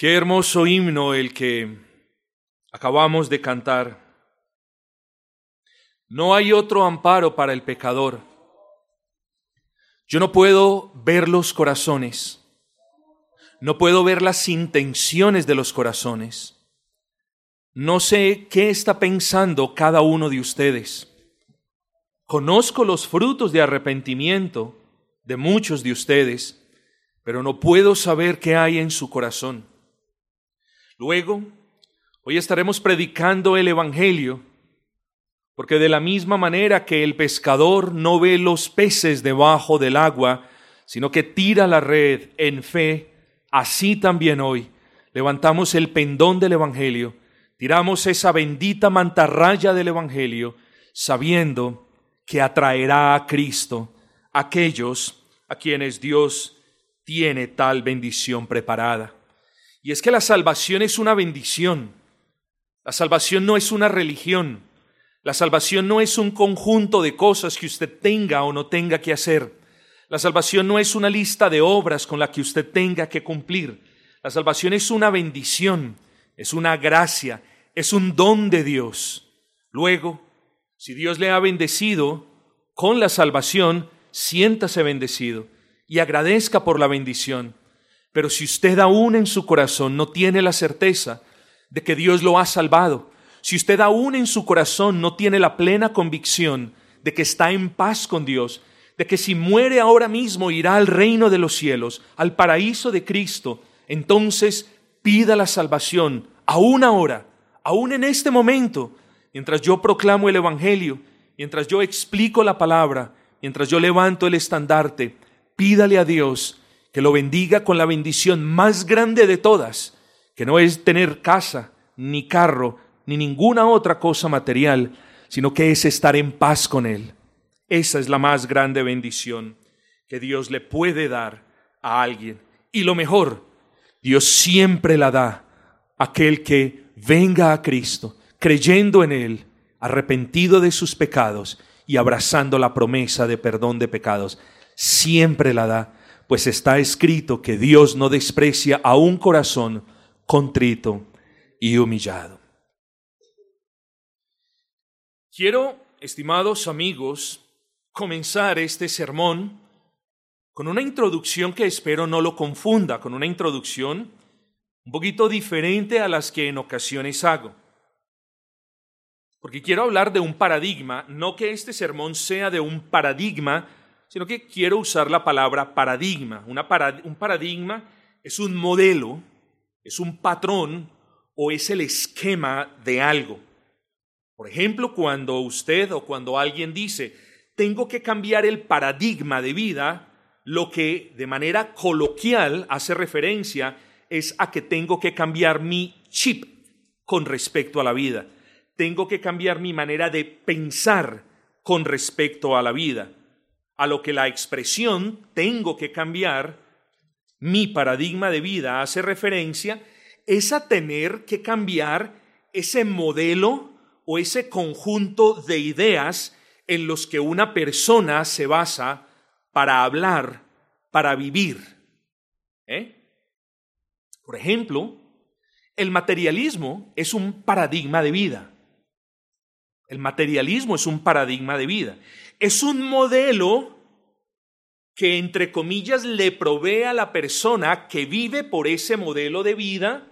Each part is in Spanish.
Qué hermoso himno el que acabamos de cantar. No hay otro amparo para el pecador. Yo no puedo ver los corazones, no puedo ver las intenciones de los corazones. No sé qué está pensando cada uno de ustedes. Conozco los frutos de arrepentimiento de muchos de ustedes, pero no puedo saber qué hay en su corazón. Luego, hoy estaremos predicando el Evangelio, porque de la misma manera que el pescador no ve los peces debajo del agua, sino que tira la red en fe, así también hoy levantamos el pendón del Evangelio tiramos esa bendita mantarraya del Evangelio sabiendo que atraerá a Cristo aquellos a quienes Dios tiene tal bendición preparada. Y es que la salvación es una bendición. La salvación no es una religión. La salvación no es un conjunto de cosas que usted tenga o no tenga que hacer. La salvación no es una lista de obras con la que usted tenga que cumplir. La salvación es una bendición, es una gracia, es un don de Dios. Luego, si Dios le ha bendecido con la salvación, siéntase bendecido y agradezca por la bendición. Pero si usted aún en su corazón no tiene la certeza de que Dios lo ha salvado, si usted aún en su corazón no tiene la plena convicción de que está en paz con Dios, de que si muere ahora mismo irá al reino de los cielos, al paraíso de Cristo, entonces pida la salvación aún ahora aún en este momento, mientras yo proclamo el Evangelio, mientras yo explico la palabra, mientras yo levanto el estandarte, pídale a Dios que lo bendiga con la bendición más grande de todas, que no es tener casa, ni carro, ni ninguna otra cosa material, sino que es estar en paz con Él. Esa es la más grande bendición que Dios le puede dar a alguien. Y lo mejor, Dios siempre la da a aquel que venga a Cristo, creyendo en Él, arrepentido de sus pecados y abrazando la promesa de perdón de pecados, siempre la da, pues está escrito que Dios no desprecia a un corazón contrito y humillado. Quiero, estimados amigos, comenzar este sermón con una introducción que espero no lo confunda, con una introducción un poquito diferente a las que en ocasiones hago. Porque quiero hablar de un paradigma, no que este sermón sea de un paradigma, sino que quiero usar la palabra paradigma. un paradigma es un modelo, es un patrón o es el esquema de algo. Por ejemplo, cuando usted o cuando alguien dice, tengo que cambiar el paradigma de vida, lo que de manera coloquial hace referencia es a que tengo que cambiar mi chip con respecto a la vida. Tengo que cambiar mi manera de pensar con respecto a la vida. A lo que la expresión tengo que cambiar mi paradigma de vida hace referencia es a tener que cambiar ese modelo o ese conjunto de ideas en los que una persona se basa para hablar, para vivir. ¿Eh? Por ejemplo, el materialismo es un paradigma de vida. El materialismo es un paradigma de vida. Es un modelo que, entre comillas, le provee a la persona que vive por ese modelo de vida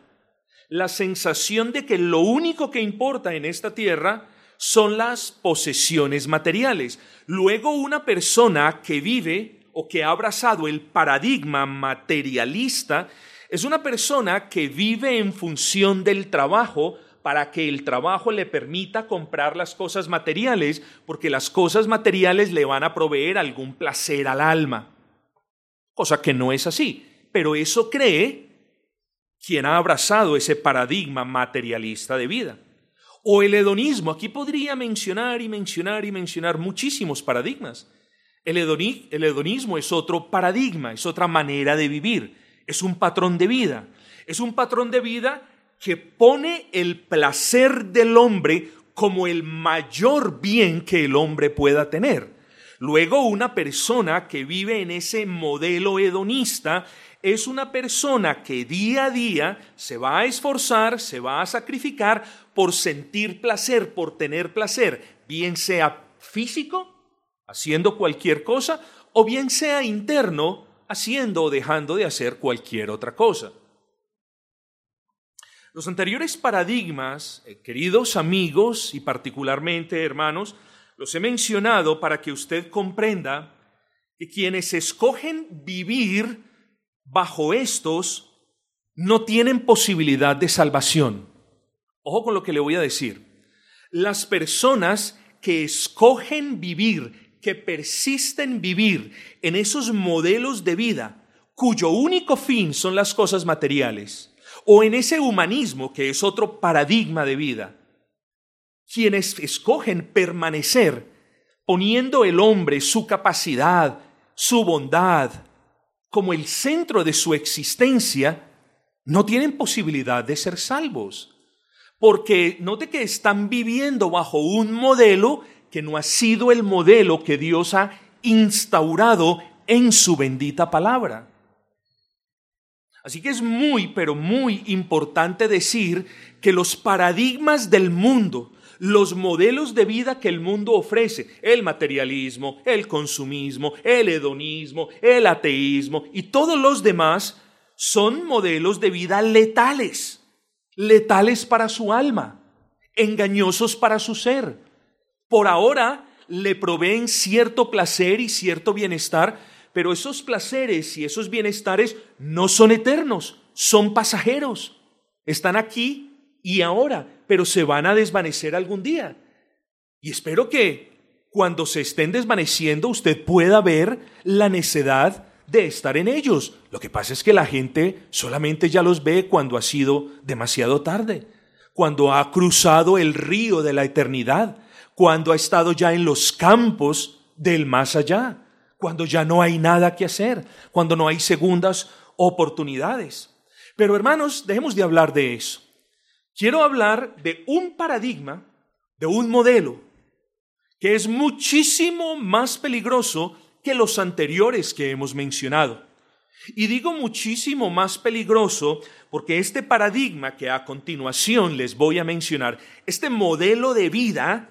la sensación de que lo único que importa en esta tierra son las posesiones materiales. Luego una persona que vive o que ha abrazado el paradigma materialista es una persona que vive en función del trabajo para que el trabajo le permita comprar las cosas materiales, porque las cosas materiales le van a proveer algún placer al alma. Cosa que no es así, pero eso cree quien ha abrazado ese paradigma materialista de vida. O el hedonismo, aquí podría mencionar y mencionar y mencionar muchísimos paradigmas. El, hedonismo es otro paradigma, es otra manera de vivir es un patrón de vida. Es un patrón de vida que pone el placer del hombre como el mayor bien que el hombre pueda tener. Luego, una persona que vive en ese modelo hedonista es una persona que día a día se va a esforzar, se va a sacrificar por sentir placer, por tener placer, bien sea físico, haciendo cualquier cosa, o bien sea interno, haciendo o dejando de hacer cualquier otra cosa. Los anteriores paradigmas, eh, queridos amigos y particularmente hermanos, los he mencionado para que usted comprenda que quienes escogen vivir bajo estos no tienen posibilidad de salvación. Ojo con lo que le voy a decir. Las personas que escogen vivir, que persisten vivir en esos modelos de vida cuyo único fin son las cosas materiales, o en ese humanismo que es otro paradigma de vida, quienes escogen permanecer poniendo el hombre, su capacidad, su bondad, como el centro de su existencia, no tienen posibilidad de ser salvos. Porque note que están viviendo bajo un modelo que no ha sido el modelo que Dios ha instaurado en su bendita palabra. Así que es muy, pero muy importante decir que los paradigmas del mundo, los modelos de vida que el mundo ofrece, el materialismo, el consumismo, el hedonismo, el ateísmo y todos los demás, son modelos de vida letales, letales para su alma, engañosos para su ser. Por ahora le proveen cierto placer y cierto bienestar, pero esos placeres y esos bienestares no son eternos, son pasajeros. Están aquí y ahora, pero se van a desvanecer algún día. Y espero que cuando se estén desvaneciendo usted pueda ver la necedad de estar en ellos. Lo que pasa es que la gente solamente ya los ve cuando ha sido demasiado tarde, cuando ha cruzado el río de la eternidad, cuando ha estado ya en los campos del más allá, cuando ya no hay nada que hacer, cuando no hay segundas oportunidades. Pero hermanos, dejemos de hablar de eso. Quiero hablar de un paradigma, de un modelo, que es muchísimo más peligroso que los anteriores que hemos mencionado. Y digo muchísimo más peligroso porque este paradigma que a continuación les voy a mencionar, este modelo de vida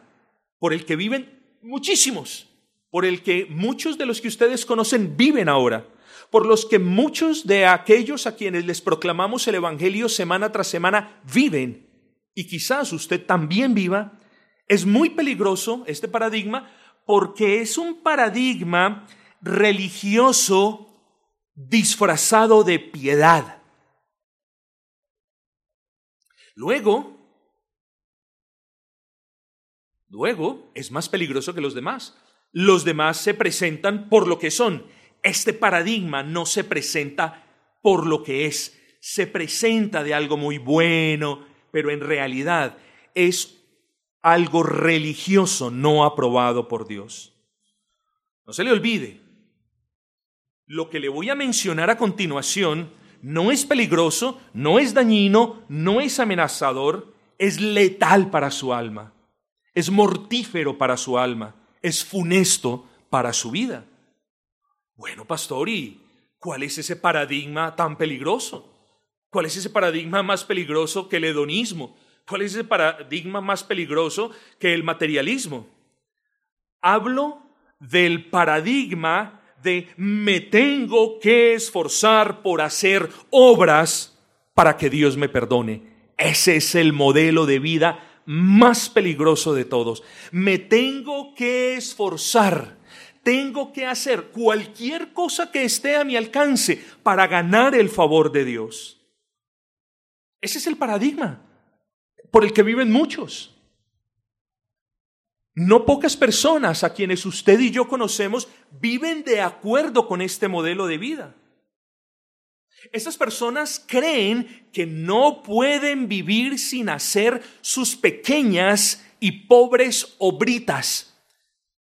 por el que viven muchísimos, por el que muchos de los que ustedes conocen viven ahora, por los que muchos de aquellos a quienes les proclamamos el Evangelio semana tras semana viven, y quizás usted también viva, es muy peligroso este paradigma porque es un paradigma religioso disfrazado de piedad. Luego, luego es más peligroso que los demás. Los demás se presentan por lo que son. Este paradigma no se presenta por lo que es. Se presenta de algo muy bueno, pero en realidad es algo religioso no aprobado por Dios. No se le olvide, lo que le voy a mencionar a continuación no es peligroso, no es dañino, no es amenazador, es letal para su alma, es mortífero para su alma, es funesto para su vida. Bueno, pastor, ¿y cuál es ese paradigma tan peligroso? ¿Cuál es ese paradigma más peligroso que el hedonismo? ¿Cuál es ese paradigma más peligroso que el materialismo? Hablo del paradigma de me tengo que esforzar por hacer obras para que Dios me perdone. Ese es el modelo de vida más peligroso de todos. Me tengo que esforzar, tengo que hacer cualquier cosa que esté a mi alcance para ganar el favor de Dios. Ese es el paradigma por el que viven muchos. No pocas personas a quienes usted y yo conocemos viven de acuerdo con este modelo de vida. Estas personas creen que no pueden vivir sin hacer sus pequeñas y pobres obritas.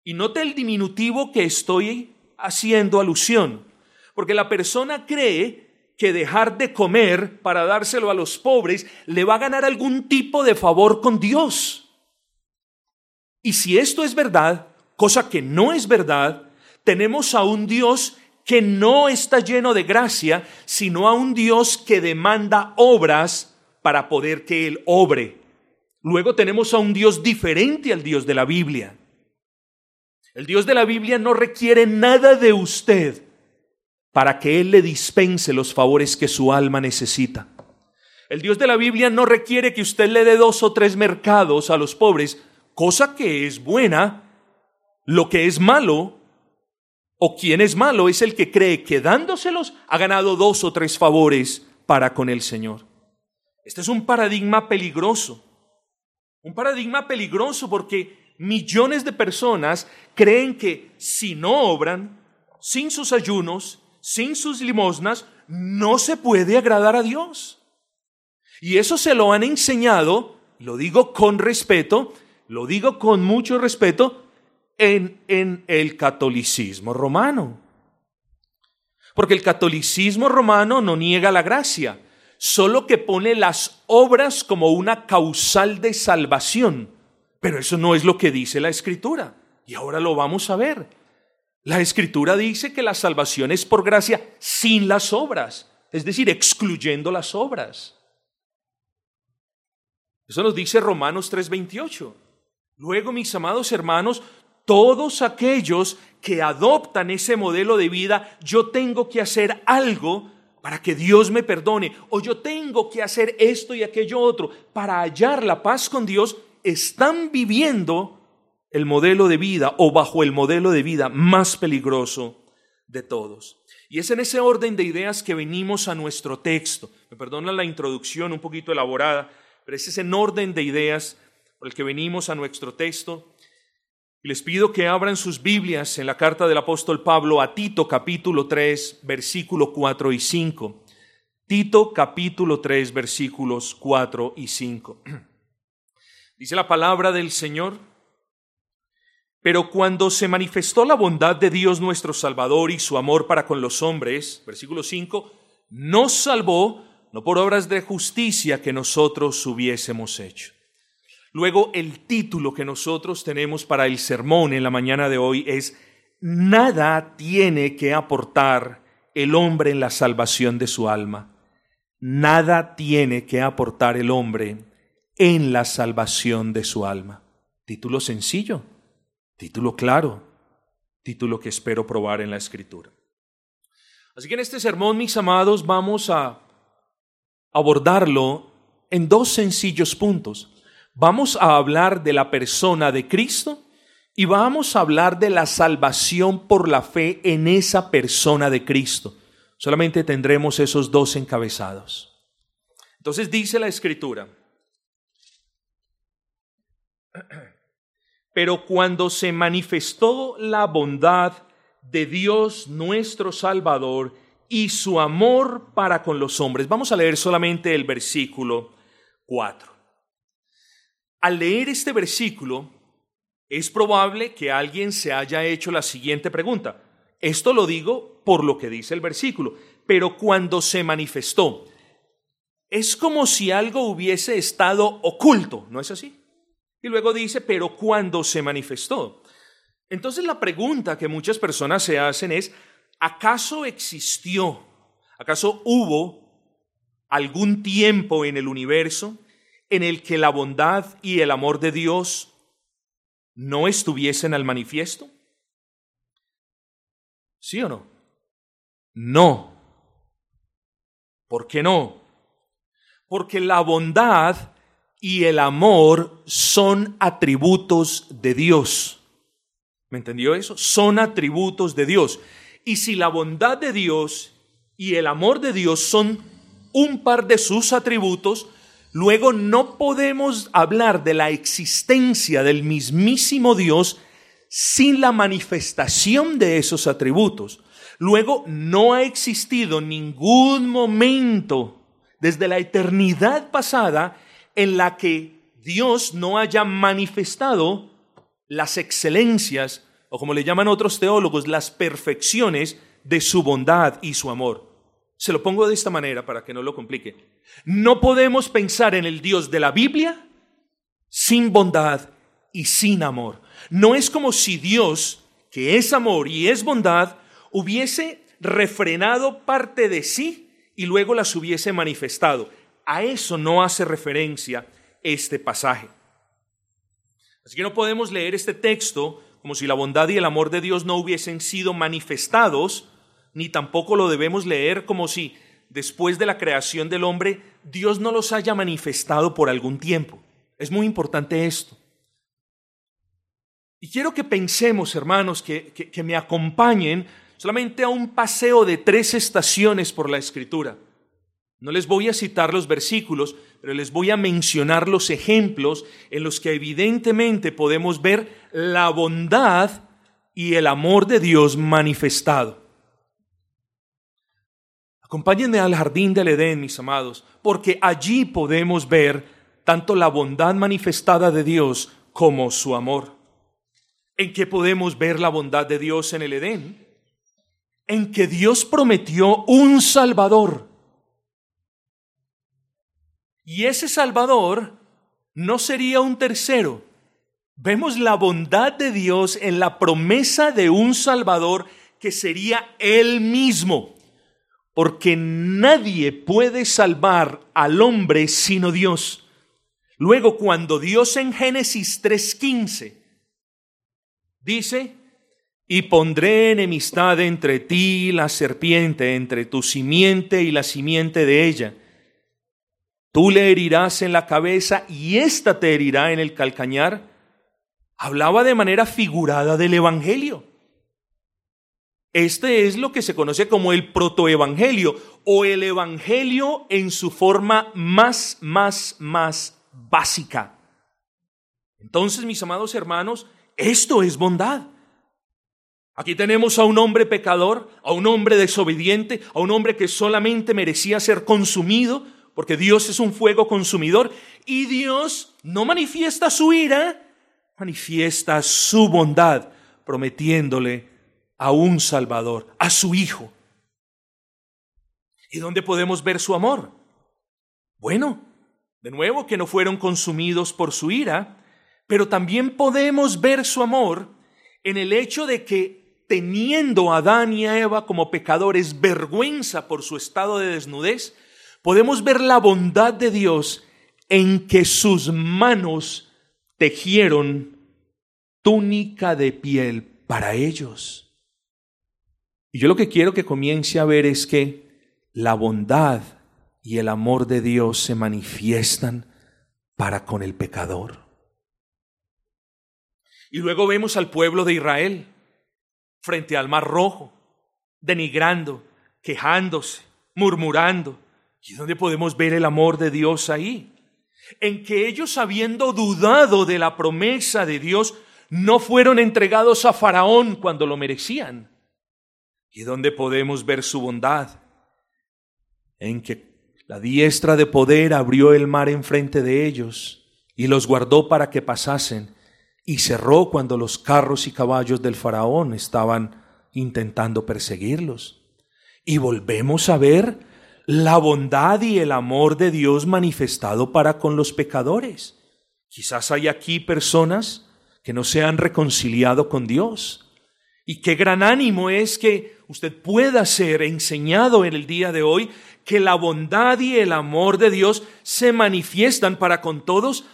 Y note el diminutivo que estoy haciendo alusión, porque la persona cree que dejar de comer para dárselo a los pobres le va a ganar algún tipo de favor con Dios. Y si esto es verdad, cosa que no es verdad, tenemos a un Dios que no está lleno de gracia, sino a un Dios que demanda obras para poder que Él obre. Luego tenemos a un Dios diferente al Dios de la Biblia. El Dios de la Biblia no requiere nada de usted para que Él le dispense los favores que su alma necesita. El Dios de la Biblia no requiere que usted le dé dos o tres mercados a los pobres, cosa que es buena. Lo que es malo o quien es malo es el que cree que dándoselos ha ganado dos o tres favores para con el Señor. Este es un paradigma peligroso. Un paradigma peligroso porque millones de personas creen que si no obran, sin sus ayunos, sin sus limosnas, no se puede agradar a Dios. Y eso se lo han enseñado, lo digo con respeto, lo digo con mucho respeto, en, en el catolicismo romano. Porque el catolicismo romano no niega la gracia, solo que pone las obras como una causal de salvación. Pero eso no es lo que dice la escritura. Y ahora lo vamos a ver. La escritura dice que la salvación es por gracia sin las obras, es decir, excluyendo las obras. Eso nos dice Romanos 3:28. Luego, mis amados hermanos, todos aquellos que adoptan ese modelo de vida, yo tengo que hacer algo para que Dios me perdone, o yo tengo que hacer esto y aquello otro para hallar la paz con Dios, están viviendo el modelo de vida o bajo el modelo de vida más peligroso de todos. Y es en ese orden de ideas que venimos a nuestro texto. Me perdona la introducción un poquito elaborada, pero ese es en orden de ideas por el que venimos a nuestro texto. Les pido que abran sus Biblias en la carta del apóstol Pablo a Tito capítulo 3, versículo 4 y 5. Tito capítulo 3, versículos 4 y 5. Dice la palabra del Señor. Pero cuando se manifestó la bondad de Dios nuestro Salvador y su amor para con los hombres, versículo 5, nos salvó no por obras de justicia que nosotros hubiésemos hecho Luego el título que nosotros tenemos para el sermón en la mañana de hoy es Nada tiene que aportar el hombre en la salvación de su alma. Nada tiene que aportar el hombre en la salvación de su alma. Título sencillo, título claro, título que espero probar en la escritura. Así que en este sermón, mis amados, vamos a abordarlo en dos sencillos puntos. Vamos a hablar de la persona de Cristo y vamos a hablar de la salvación por la fe en esa persona de Cristo. Solamente tendremos esos dos encabezados. Entonces dice la escritura, pero cuando se manifestó la bondad de Dios nuestro Salvador y su amor para con los hombres, vamos a leer solamente el versículo 4 al leer este versículo, es probable que alguien se haya hecho la siguiente pregunta. Esto lo digo por lo que dice el versículo, pero cuando se manifestó, es como si algo hubiese estado oculto, ¿no es así? Y luego dice, pero cuando se manifestó. Entonces la pregunta que muchas personas se hacen es, ¿acaso existió, acaso hubo algún tiempo en el universo en el que la bondad y el amor de Dios no estuviesen al manifiesto? ¿Sí o no? No. ¿Por qué no? Porque la bondad y el amor son atributos de Dios. ¿Me entendió eso? Son atributos de Dios. Y si la bondad de Dios y el amor de Dios son un par de sus atributos, Luego no podemos hablar de la existencia del mismísimo Dios sin la manifestación de esos atributos. Luego no ha existido ningún momento desde la eternidad pasada en la que Dios no haya manifestado las excelencias, o como le llaman otros teólogos, las perfecciones de su bondad y su amor. Se lo pongo de esta manera para que no lo complique. No podemos pensar en el Dios de la Biblia sin bondad y sin amor. No es como si Dios, que es amor y es bondad, hubiese refrenado parte de sí y luego las hubiese manifestado. A eso no hace referencia este pasaje. Así que no podemos leer este texto como si la bondad y el amor de Dios no hubiesen sido manifestados, ni tampoco lo debemos leer como si después de la creación del hombre Dios no los haya manifestado por algún tiempo. Es muy importante esto. Y quiero que pensemos, hermanos, que, que, me acompañen solamente a un paseo de tres estaciones por la escritura. No les voy a citar los versículos, pero les voy a mencionar los ejemplos en los que evidentemente podemos ver la bondad y el amor de Dios manifestado. Acompáñenme al jardín del Edén, mis amados, porque allí podemos ver tanto la bondad manifestada de Dios como su amor. ¿En qué podemos ver la bondad de Dios en el Edén? En que Dios prometió un Salvador. Y ese Salvador no sería un tercero. Vemos la bondad de Dios en la promesa de un Salvador que sería Él mismo porque nadie puede salvar al hombre sino Dios. Luego, cuando Dios en Génesis 3.15 dice, y pondré enemistad entre ti y la serpiente, entre tu simiente y la simiente de ella. Tú le herirás en la cabeza y ésta te herirá en el calcañar. Hablaba de manera figurada del Evangelio. Este es lo que se conoce como el protoevangelio o el evangelio en su forma más, más, más básica. Entonces, mis amados hermanos, esto es bondad. Aquí tenemos a un hombre pecador, a un hombre desobediente, a un hombre que solamente merecía ser consumido, porque Dios es un fuego consumidor, y Dios no manifiesta su ira, manifiesta su bondad, prometiéndole a un Salvador, a su Hijo. ¿Y dónde podemos ver su amor? Bueno, de nuevo que no fueron consumidos por su ira, pero también podemos ver su amor en el hecho de que teniendo a Adán y a Eva como pecadores vergüenza por su estado de desnudez, podemos ver la bondad de Dios en que sus manos tejieron túnica de piel para ellos. Y yo lo que quiero que comience a ver es que la bondad y el amor de Dios se manifiestan para con el pecador. Y luego vemos al pueblo de Israel frente al mar rojo, denigrando, quejándose, murmurando. ¿Y dónde podemos ver el amor de Dios ahí? En que ellos, habiendo dudado de la promesa de Dios, no fueron entregados a Faraón cuando lo merecían ¿Y dónde podemos ver su bondad? En que la diestra de poder abrió el mar enfrente de ellos y los guardó para que pasasen y cerró cuando los carros y caballos del faraón estaban intentando perseguirlos. Y volvemos a ver la bondad y el amor de Dios manifestado para con los pecadores. Quizás hay aquí personas que no se han reconciliado con Dios. Y qué gran ánimo es que usted pueda ser enseñado en el día de hoy que la bondad y el amor de Dios se manifiestan para con todos,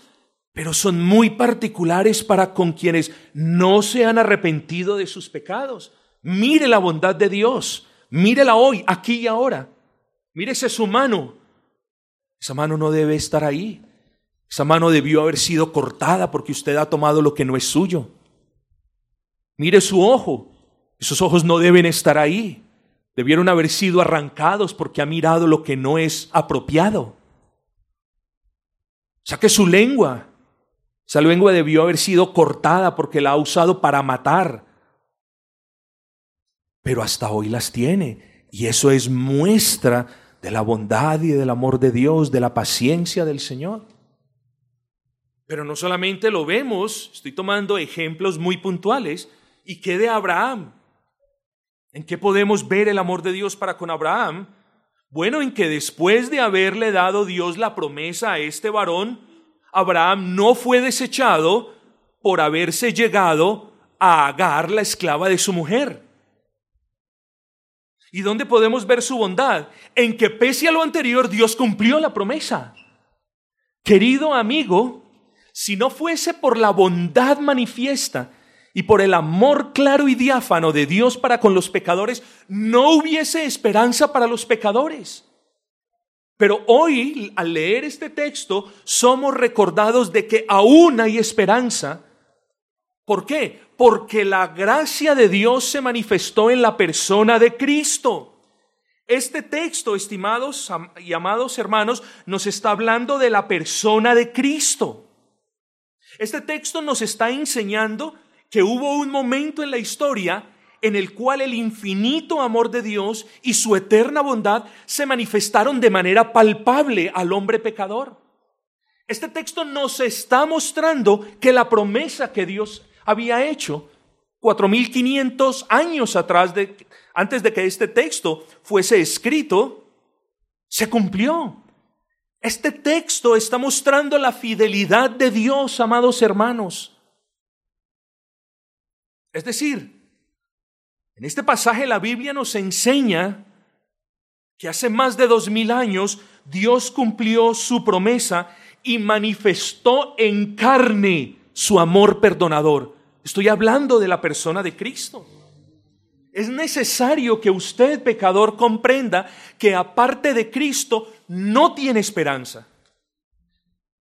pero son muy particulares para con quienes no se han arrepentido de sus pecados. Mire la bondad de Dios, mírela hoy, aquí y ahora. Mírese su mano. Esa mano no debe estar ahí. Esa mano debió haber sido cortada porque usted ha tomado lo que no es suyo. Mire su ojo. Esos ojos no deben estar ahí. Debieron haber sido arrancados porque ha mirado lo que no es apropiado. Saque su lengua. Esa lengua debió haber sido cortada porque la ha usado para matar. Pero hasta hoy las tiene. Y eso es muestra de la bondad y del amor de Dios, de la paciencia del Señor. Pero no solamente lo vemos, estoy tomando ejemplos muy puntuales. ¿Y qué de Abraham? ¿En qué podemos ver el amor de Dios para con Abraham? Bueno, en que después de haberle dado Dios la promesa a este varón, Abraham no fue desechado por haberse llegado a Agar, la esclava de su mujer. ¿Y dónde podemos ver su bondad? En que pese a lo anterior, Dios cumplió la promesa. Querido amigo, si no fuese por la bondad manifiesta y por el amor claro y diáfano de Dios para con los pecadores, no hubiese esperanza para los pecadores. Pero hoy, al leer este texto, somos recordados de que aún hay esperanza. ¿Por qué? Porque la gracia de Dios se manifestó en la persona de Cristo. Este texto, estimados y amados hermanos, nos está hablando de la persona de Cristo. Este texto nos está enseñando que hubo un momento en la historia en el cual el infinito amor de Dios y su eterna bondad se manifestaron de manera palpable al hombre pecador. Este texto nos está mostrando que la promesa que Dios había hecho 4500 años atrás de antes de que este texto fuese escrito se cumplió. Este texto está mostrando la fidelidad de Dios, amados hermanos. Es decir, en este pasaje la Biblia nos enseña que hace más de dos mil años Dios cumplió su promesa y manifestó en carne su amor perdonador. Estoy hablando de la persona de Cristo. Es necesario que usted, pecador, comprenda que aparte de Cristo no tiene esperanza.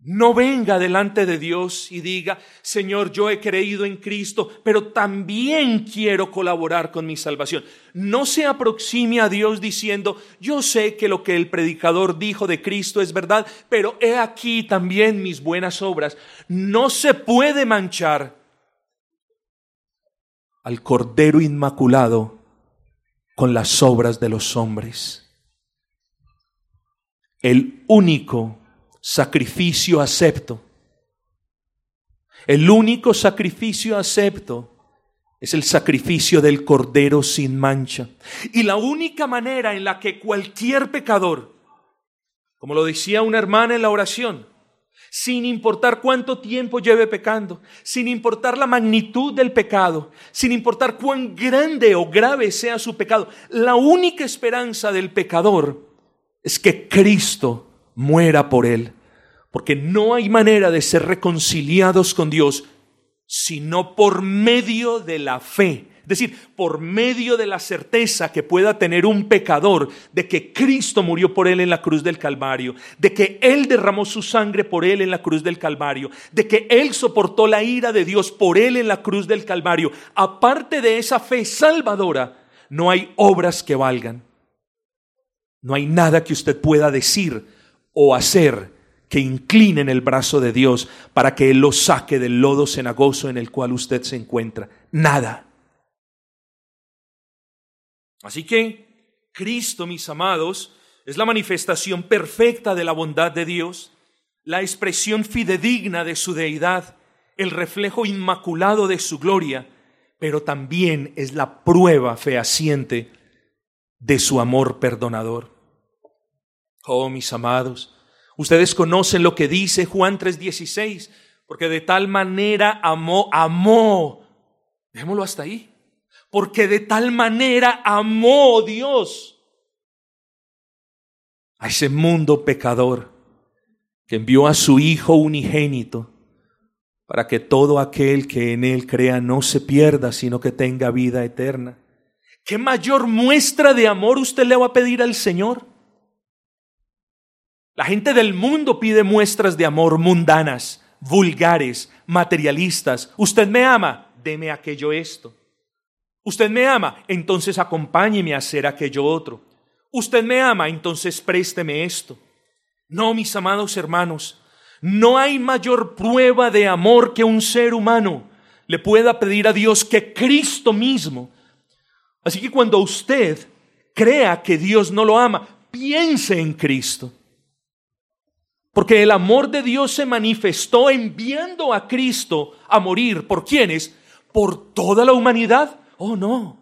No venga delante de Dios y diga, Señor, yo he creído en Cristo, pero también quiero colaborar con mi salvación. No se aproxime a Dios diciendo, yo sé que lo que el predicador dijo de Cristo es verdad, pero he aquí también mis buenas obras. No se puede manchar al Cordero Inmaculado con las obras de los hombres. El único sacrificio acepto. El único sacrificio acepto es el sacrificio del Cordero sin mancha. Y la única manera en la que cualquier pecador, como lo decía una hermana en la oración, sin importar cuánto tiempo lleve pecando, sin importar la magnitud del pecado, sin importar cuán grande o grave sea su pecado, la única esperanza del pecador es que Cristo muera por él. Porque no hay manera de ser reconciliados con Dios sino por medio de la fe. Es decir, por medio de la certeza que pueda tener un pecador de que Cristo murió por él en la cruz del Calvario, de que Él derramó su sangre por él en la cruz del Calvario, de que Él soportó la ira de Dios por él en la cruz del Calvario. Aparte de esa fe salvadora, no hay obras que valgan. No hay nada que usted pueda decir o hacer que inclinen el brazo de Dios para que Él lo saque del lodo cenagoso en el cual usted se encuentra. Nada. Así que Cristo, mis amados, es la manifestación perfecta de la bondad de Dios, la expresión fidedigna de su deidad, el reflejo inmaculado de su gloria, pero también es la prueba fehaciente de su amor perdonador. Oh, mis amados, ustedes conocen lo que dice Juan 3:16, porque de tal manera amó, amó, démoslo hasta ahí, porque de tal manera amó Dios a ese mundo pecador que envió a su Hijo unigénito para que todo aquel que en Él crea no se pierda, sino que tenga vida eterna. ¿Qué mayor muestra de amor usted le va a pedir al Señor? La gente del mundo pide muestras de amor mundanas, vulgares, materialistas. Usted me ama, deme aquello esto. Usted me ama, entonces acompáñeme a hacer aquello otro. Usted me ama, entonces présteme esto. No, mis amados hermanos, no hay mayor prueba de amor que un ser humano le pueda pedir a Dios que Cristo mismo. Así que cuando usted crea que Dios no lo ama, piense en Cristo. Porque el amor de Dios se manifestó enviando a Cristo a morir. ¿Por quiénes? Por toda la humanidad. Oh, no.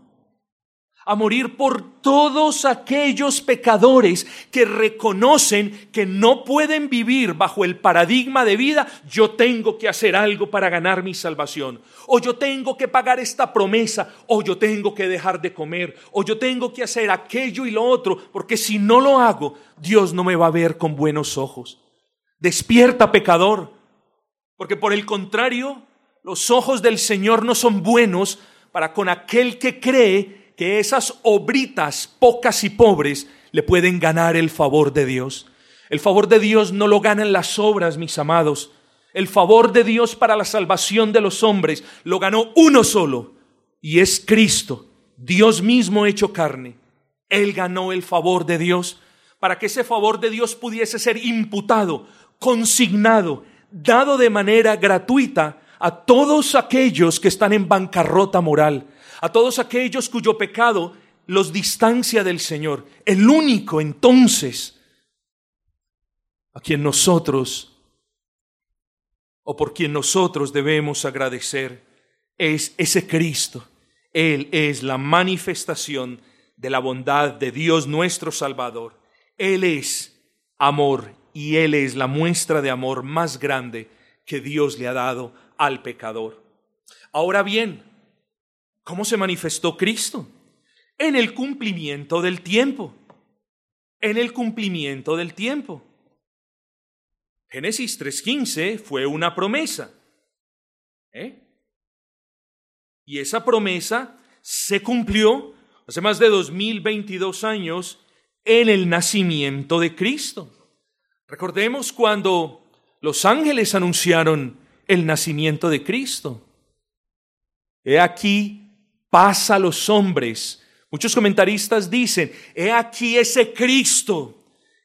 a morir por todos aquellos pecadores que reconocen que no pueden vivir bajo el paradigma de vida, yo tengo que hacer algo para ganar mi salvación, o yo tengo que pagar esta promesa, o yo tengo que dejar de comer, o yo tengo que hacer aquello y lo otro, porque si no lo hago, Dios no me va a ver con buenos ojos. Despierta, pecador, porque por el contrario, los ojos del Señor no son buenos para con aquel que cree que esas obritas pocas y pobres le pueden ganar el favor de Dios. El favor de Dios no lo ganan las obras, mis amados. El favor de Dios para la salvación de los hombres lo ganó uno solo, y es Cristo, Dios mismo hecho carne. Él ganó el favor de Dios para que ese favor de Dios pudiese ser imputado, consignado, dado de manera gratuita a todos aquellos que están en bancarrota moral, a todos aquellos cuyo pecado los distancia del Señor. El único entonces a quien nosotros o por quien nosotros debemos agradecer es ese Cristo. Él es la manifestación de la bondad de Dios nuestro Salvador. Él es amor y Él es la muestra de amor más grande que Dios le ha dado al pecador. Ahora bien, ¿Cómo se manifestó Cristo? En el cumplimiento del tiempo. En el cumplimiento del tiempo. Génesis 3.15 fue una promesa. ¿eh? Y esa promesa se cumplió hace más de 2022 años en el nacimiento de Cristo. Recordemos cuando los ángeles anunciaron el nacimiento de Cristo. He aquí pasa a los hombres. Muchos comentaristas dicen, he aquí ese Cristo,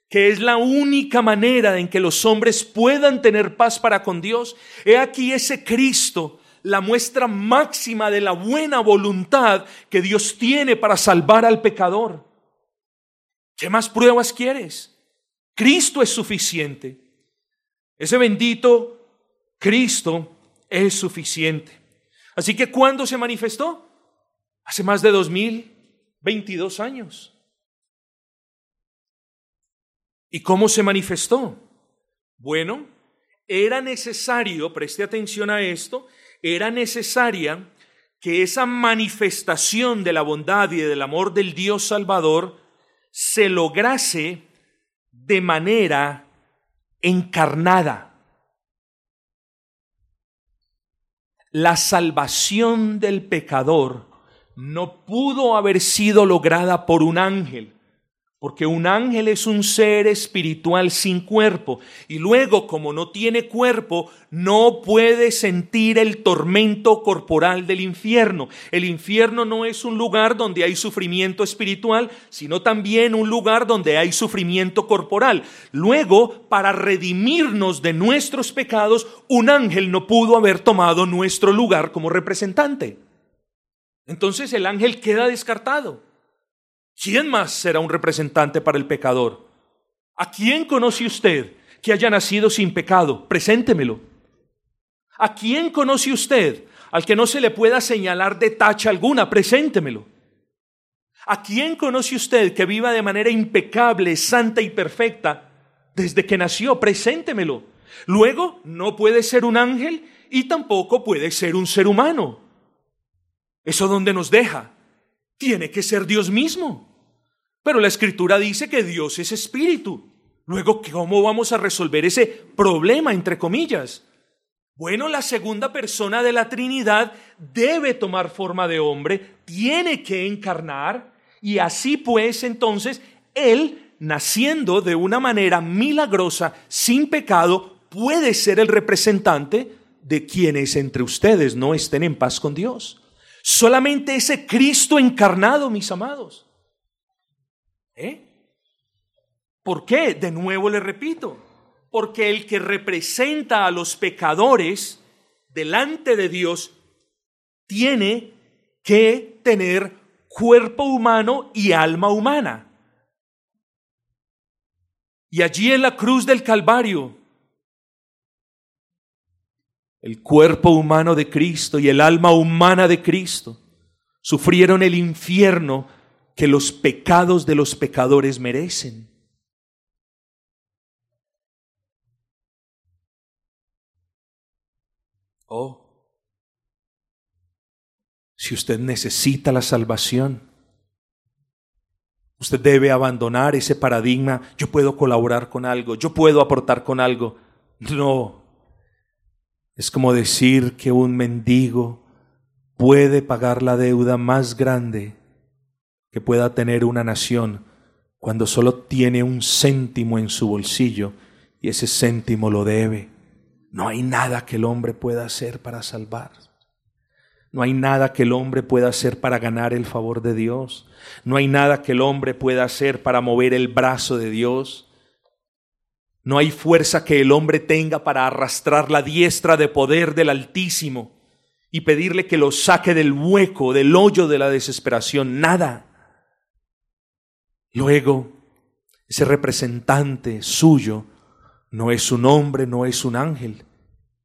que es la única manera en que los hombres puedan tener paz para con Dios. He aquí ese Cristo, la muestra máxima de la buena voluntad que Dios tiene para salvar al pecador. ¿Qué más pruebas quieres? Cristo es suficiente. Ese bendito Cristo es suficiente. Así que ¿cuándo se manifestó? Hace más de dos mil veintidós años. ¿Y cómo se manifestó? Bueno, era necesario, preste atención a esto, era necesaria que esa manifestación de la bondad y del amor del Dios Salvador se lograse de manera encarnada. La salvación del pecador no pudo haber sido lograda por un ángel, porque un ángel es un ser espiritual sin cuerpo y luego como no tiene cuerpo no puede sentir el tormento corporal del infierno. El infierno no es un lugar donde hay sufrimiento espiritual, sino también un lugar donde hay sufrimiento corporal. Luego, para redimirnos de nuestros pecados, un ángel no pudo haber tomado nuestro lugar como representante. Entonces el ángel queda descartado. ¿Quién más será un representante para el pecador? ¿A quién conoce usted que haya nacido sin pecado? Preséntemelo. ¿A quién conoce usted al que no se le pueda señalar de tacha alguna? Preséntemelo. ¿A quién conoce usted que viva de manera impecable, santa y perfecta desde que nació? Preséntemelo. Luego, no puede ser un ángel y tampoco puede ser un ser humano. ¿Eso dónde nos deja? Tiene que ser Dios mismo. Pero la escritura dice que Dios es espíritu. Luego, ¿cómo vamos a resolver ese problema, entre comillas? Bueno, la segunda persona de la Trinidad debe tomar forma de hombre, tiene que encarnar, y así pues entonces Él, naciendo de una manera milagrosa, sin pecado, puede ser el representante de quienes entre ustedes no estén en paz con Dios. Solamente ese Cristo encarnado, mis amados. ¿Eh? ¿Por qué? De nuevo le repito, porque el que representa a los pecadores delante de Dios tiene que tener cuerpo humano y alma humana. Y allí en la cruz del Calvario, el cuerpo humano de Cristo y el alma humana de Cristo sufrieron el infierno que los pecados de los pecadores merecen. Oh, si usted necesita la salvación, usted debe abandonar ese paradigma, yo puedo colaborar con algo, yo puedo aportar con algo. No, es como decir que un mendigo puede pagar la deuda más grande que pueda tener una nación cuando solo tiene un céntimo en su bolsillo y ese céntimo lo debe. No hay nada que el hombre pueda hacer para salvar. No hay nada que el hombre pueda hacer para ganar el favor de Dios. No hay nada que el hombre pueda hacer para mover el brazo de Dios. No hay fuerza que el hombre tenga para arrastrar la diestra de poder del Altísimo y pedirle que lo saque del hueco, del hoyo de la desesperación. Nada. Luego, ese representante suyo no es un hombre, no es un ángel,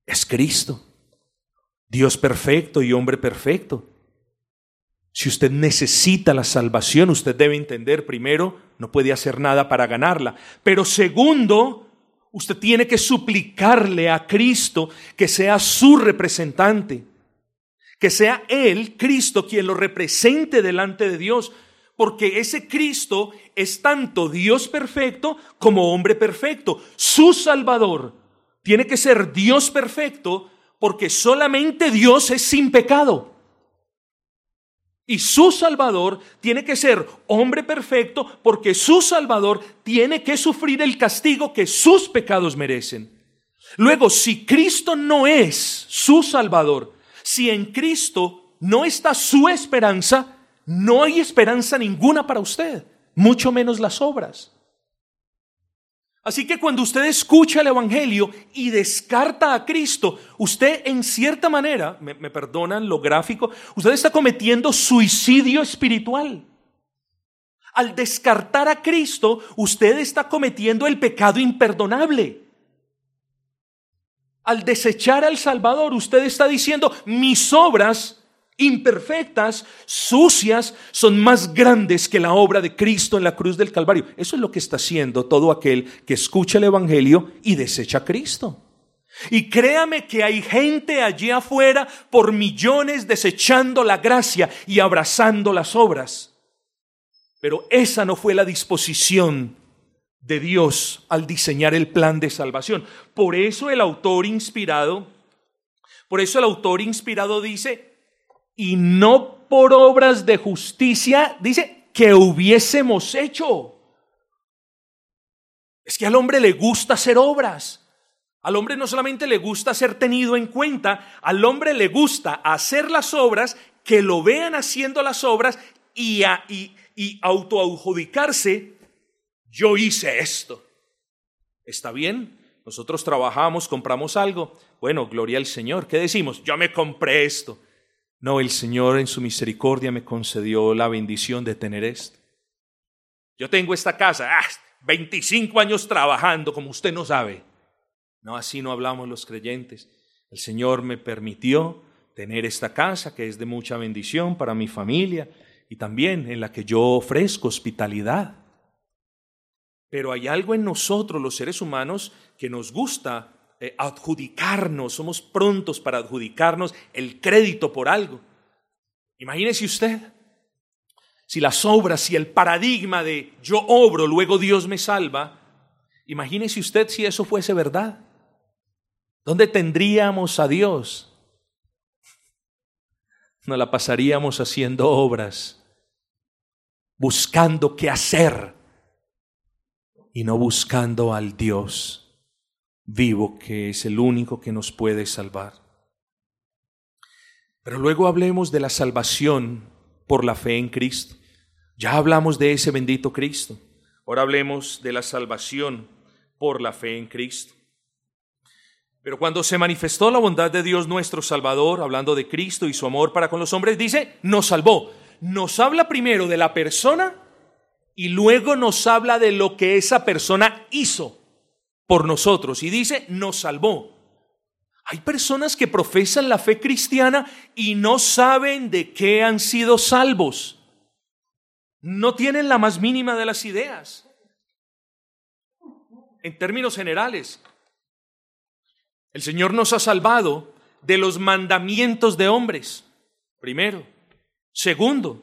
es Cristo. Dios perfecto y hombre perfecto. Si usted necesita la salvación, usted debe entender, primero, no puede hacer nada para ganarla. Pero segundo, Usted tiene que suplicarle a Cristo que sea su representante, que sea Él, Cristo, quien lo represente delante de Dios, porque ese Cristo es tanto Dios perfecto como hombre perfecto. Su Salvador tiene que ser Dios perfecto porque solamente Dios es sin pecado. Y su Salvador tiene que ser hombre perfecto porque su Salvador tiene que sufrir el castigo que sus pecados merecen. Luego, si Cristo no es su Salvador, si en Cristo no está su esperanza, no hay esperanza ninguna para usted, mucho menos las obras. Así que cuando usted escucha el Evangelio y descarta a Cristo, usted en cierta manera, me, perdonan lo gráfico, usted está cometiendo suicidio espiritual. Al descartar a Cristo, usted está cometiendo el pecado imperdonable. Al desechar al Salvador, usted está diciendo, mis obras imperfectas, sucias, son más grandes que la obra de Cristo en la cruz del Calvario. Eso es lo que está haciendo todo aquel que escucha el Evangelio y desecha a Cristo. Y créame que hay gente allí afuera por millones desechando la gracia y abrazando las obras. Pero esa no fue la disposición de Dios al diseñar el plan de salvación. Por eso el autor inspirado, por eso el autor inspirado dice, y no por obras de justicia, dice, que hubiésemos hecho. Es que al hombre le gusta hacer obras. Al hombre no solamente le gusta ser tenido en cuenta, al hombre le gusta hacer las obras, que lo vean haciendo las obras y, y, y yo hice esto. ¿Está bien? Nosotros trabajamos, compramos algo. Bueno, gloria al Señor. ¿Qué decimos? Yo me compré esto. No, el Señor en su misericordia me concedió la bendición de tener esto. Yo tengo esta casa, ah, 25 años trabajando, como usted no sabe. No, así no hablamos los creyentes. El Señor me permitió tener esta casa que es de mucha bendición para mi familia y también en la que yo ofrezco hospitalidad. Pero hay algo en nosotros, los seres humanos, que nos gusta eh, adjudicarnos, somos prontos para adjudicarnos el crédito por algo. Imagínese usted, si las obras, si el paradigma de yo obro, luego Dios me salva, imagínese usted si eso fuese verdad. ¿Dónde tendríamos a Dios? No la pasaríamos haciendo obras, buscando qué hacer y no buscando al Dios vivo que es el único que nos puede salvar. Pero luego hablemos de la salvación por la fe en Cristo. Ya hablamos de ese bendito Cristo. Ahora hablemos de la salvación por la fe en Cristo. Pero cuando se manifestó la bondad de Dios nuestro Salvador, hablando de Cristo y su amor para con los hombres, dice, nos salvó. Nos habla primero de la persona y luego nos habla de lo que esa persona hizo por nosotros y dice, nos salvó. Hay personas que profesan la fe cristiana y no saben de qué han sido salvos. no tienen la más mínima de las ideas. En términos generales, el Señor nos ha salvado de los mandamientos de hombres, primero. Segundo,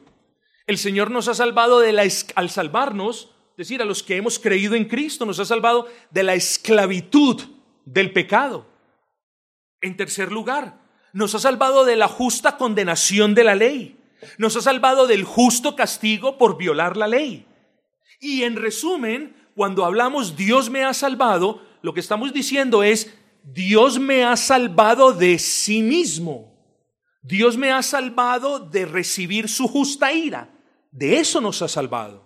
el Señor nos ha salvado de la, al salvarnos, decir, a los que hemos creído en Cristo, nos ha salvado de la esclavitud del pecado. En tercer lugar, nos ha salvado de la justa condenación de la ley. Nos ha salvado del justo castigo por violar la ley. Y en resumen, cuando hablamos Dios me ha salvado, lo que estamos diciendo es Dios me ha salvado de sí mismo. Dios me ha salvado de recibir su justa ira. De eso nos ha salvado.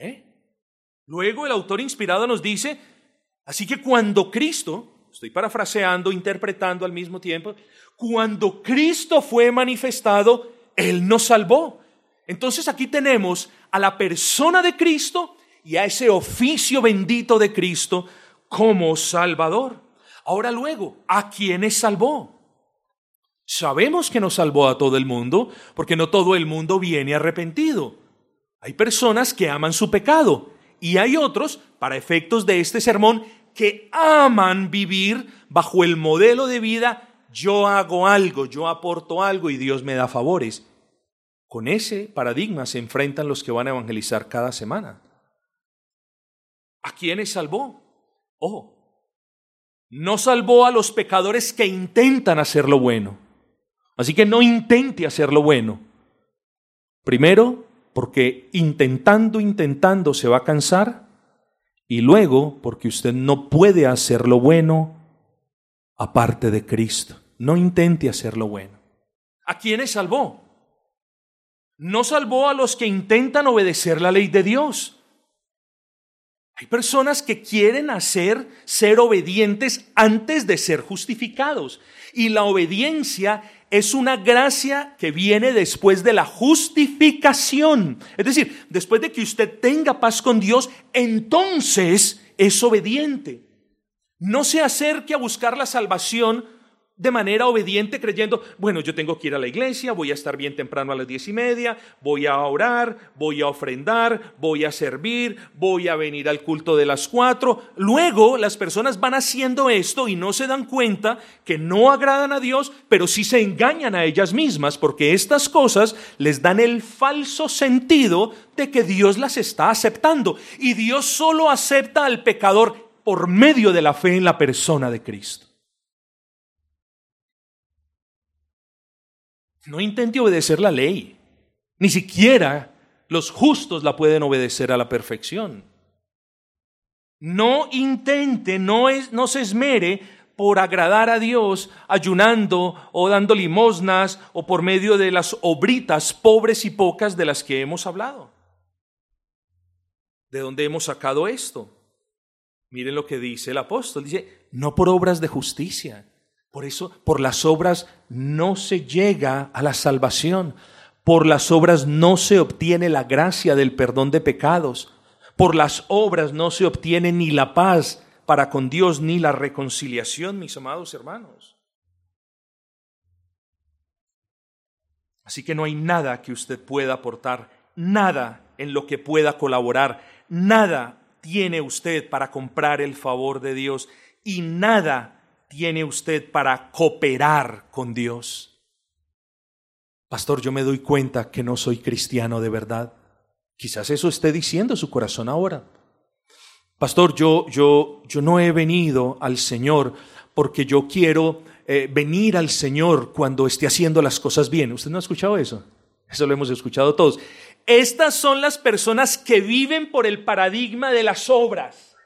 ¿Eh? Luego el autor inspirado nos dice, así que cuando Cristo, estoy parafraseando, interpretando al mismo tiempo, cuando Cristo fue manifestado, Él nos salvó. Entonces aquí tenemos a la persona de Cristo y a ese oficio bendito de Cristo como Salvador. Ahora luego, ¿a quiénes salvó? Sabemos que no salvó a todo el mundo, porque no todo el mundo viene arrepentido. Hay personas que aman su pecado y hay otros, para efectos de este sermón, que aman vivir bajo el modelo de vida yo hago algo, yo aporto algo y Dios me da favores. Con ese paradigma se enfrentan los que van a evangelizar cada semana. ¿A quiénes salvó? Oh, no salvó a los pecadores que intentan hacer lo bueno. Así que no intente hacer lo bueno. Primero, porque intentando, intentando se va a cansar. Y luego, porque usted no puede hacer lo bueno aparte de Cristo. No intente hacer lo bueno. ¿A quiénes salvó? No salvó a los que intentan obedecer la ley de Dios. Hay personas que quieren hacer ser obedientes antes de ser justificados. Y la obediencia es una gracia que viene después de la justificación. Es decir, después de que usted tenga paz con Dios, entonces es obediente. No se acerque a buscar la salvación de manera obediente creyendo, bueno, yo tengo que ir a la iglesia, voy a estar bien temprano a las diez y media, voy a orar, voy a ofrendar, voy a servir, voy a venir al culto de las cuatro. Luego las personas van haciendo esto y no se dan cuenta que no agradan a Dios, pero sí se engañan a ellas mismas porque estas cosas les dan el falso sentido de que Dios las está aceptando. Y Dios solo acepta al pecador por medio de la fe en la persona de Cristo. No intente obedecer la ley. Ni siquiera los justos la pueden obedecer a la perfección. No intente, no, es, no se esmere por agradar a Dios ayunando o dando limosnas o por medio de las obritas pobres y pocas de las que hemos hablado. ¿De dónde hemos sacado esto? Miren lo que dice el apóstol. Dice, no por obras de justicia, por eso, por las obras no se llega a la salvación. Por las obras no se obtiene la gracia del perdón de pecados. Por las obras no se obtiene ni la paz para con Dios ni la reconciliación, mis amados hermanos. Así que no hay nada que usted pueda aportar, nada en lo que pueda colaborar, nada tiene usted para comprar el favor de Dios y nada tiene usted para cooperar con Dios? Pastor, yo me doy cuenta que no soy cristiano de verdad. Quizás eso esté diciendo su corazón ahora. Pastor, yo, yo, yo no he venido al Señor porque yo quiero eh, venir al Señor cuando esté haciendo las cosas bien. ¿Usted no ha escuchado eso? Eso lo hemos escuchado todos. Estas son las personas que viven por el paradigma de las obras.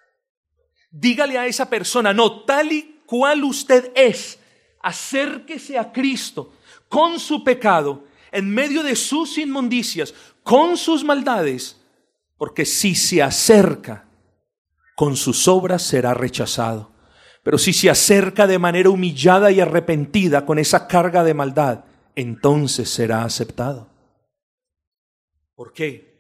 Dígale a esa persona, no, tal y cuál usted es, acérquese a Cristo con su pecado, en medio de sus inmundicias, con sus maldades, porque si se acerca con sus obras será rechazado. Pero si se acerca de manera humillada y arrepentida con esa carga de maldad, entonces será aceptado. ¿Por qué?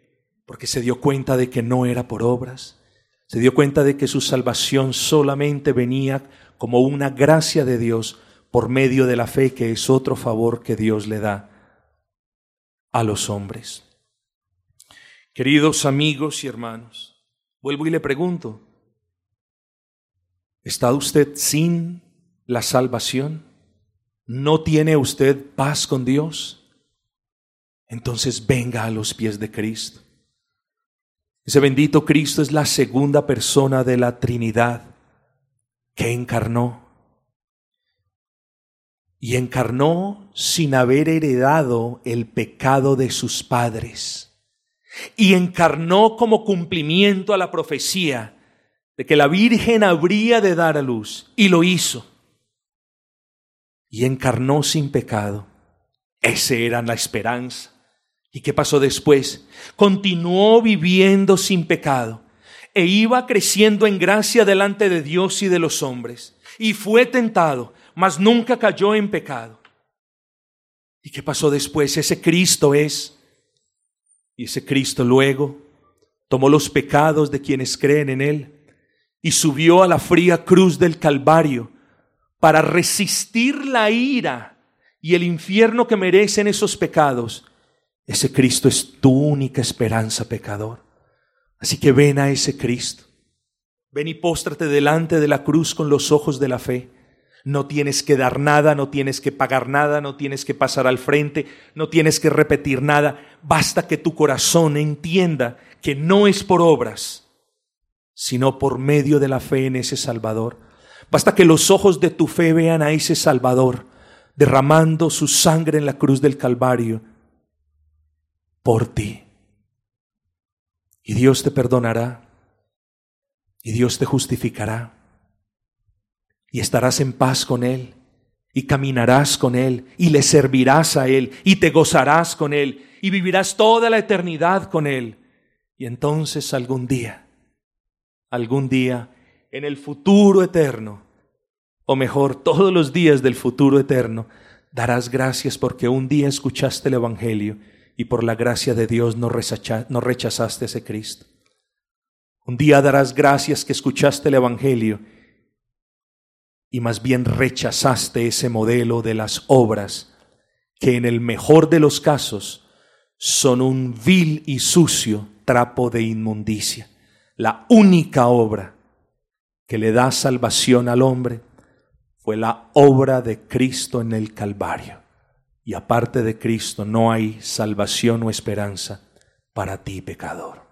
Porque se dio cuenta de que no era por obras, se dio cuenta de que su salvación solamente venía como una gracia de Dios por medio de la fe que es otro favor que Dios le da a los hombres. Queridos amigos y hermanos, vuelvo y le pregunto, ¿está usted sin la salvación? ¿No tiene usted paz con Dios? Entonces venga a los pies de Cristo. Ese bendito Cristo es la segunda persona de la Trinidad que encarnó. Y encarnó sin haber heredado el pecado de sus padres y encarnó como cumplimiento a la profecía de que la Virgen habría de dar a luz, y lo hizo. Y encarnó sin pecado. Esa era la esperanza. ¿Y qué pasó después? Continuó viviendo sin pecado e iba creciendo en gracia delante de Dios y de los hombres. Y fue tentado, mas nunca cayó en pecado. ¿Y qué pasó después? Ese Cristo es y ese Cristo luego tomó los pecados de quienes creen en Él y subió a la fría cruz del Calvario para resistir la ira y el infierno que merecen esos pecados. Ese Cristo es tu única esperanza, pecador. Así que ven a ese Cristo. Ven y póstrate delante de la cruz con los ojos de la fe. No tienes que dar nada, no tienes que pagar nada, no tienes que pasar al frente, no tienes que repetir nada. Basta que tu corazón entienda que no es por obras, sino por medio de la fe en ese Salvador. Basta que los ojos de tu fe vean a ese Salvador derramando su sangre en la cruz del Calvario por ti. Y Dios te perdonará y Dios te justificará y estarás en paz con Él y caminarás con Él y le servirás a Él y te gozarás con Él y vivirás toda la eternidad con Él. Y entonces algún día, algún día, en el futuro eterno, o mejor, todos los días del futuro eterno, darás gracias porque un día escuchaste el Evangelio y por la gracia de Dios no, rechazaste a ese Cristo. Un día darás gracias que escuchaste el Evangelio y más bien rechazaste ese modelo de las obras que en el mejor de los casos son un vil y sucio trapo de inmundicia. La única obra que le da salvación al hombre fue la obra de Cristo en el Calvario. Y aparte de Cristo no hay salvación o esperanza para ti, pecador.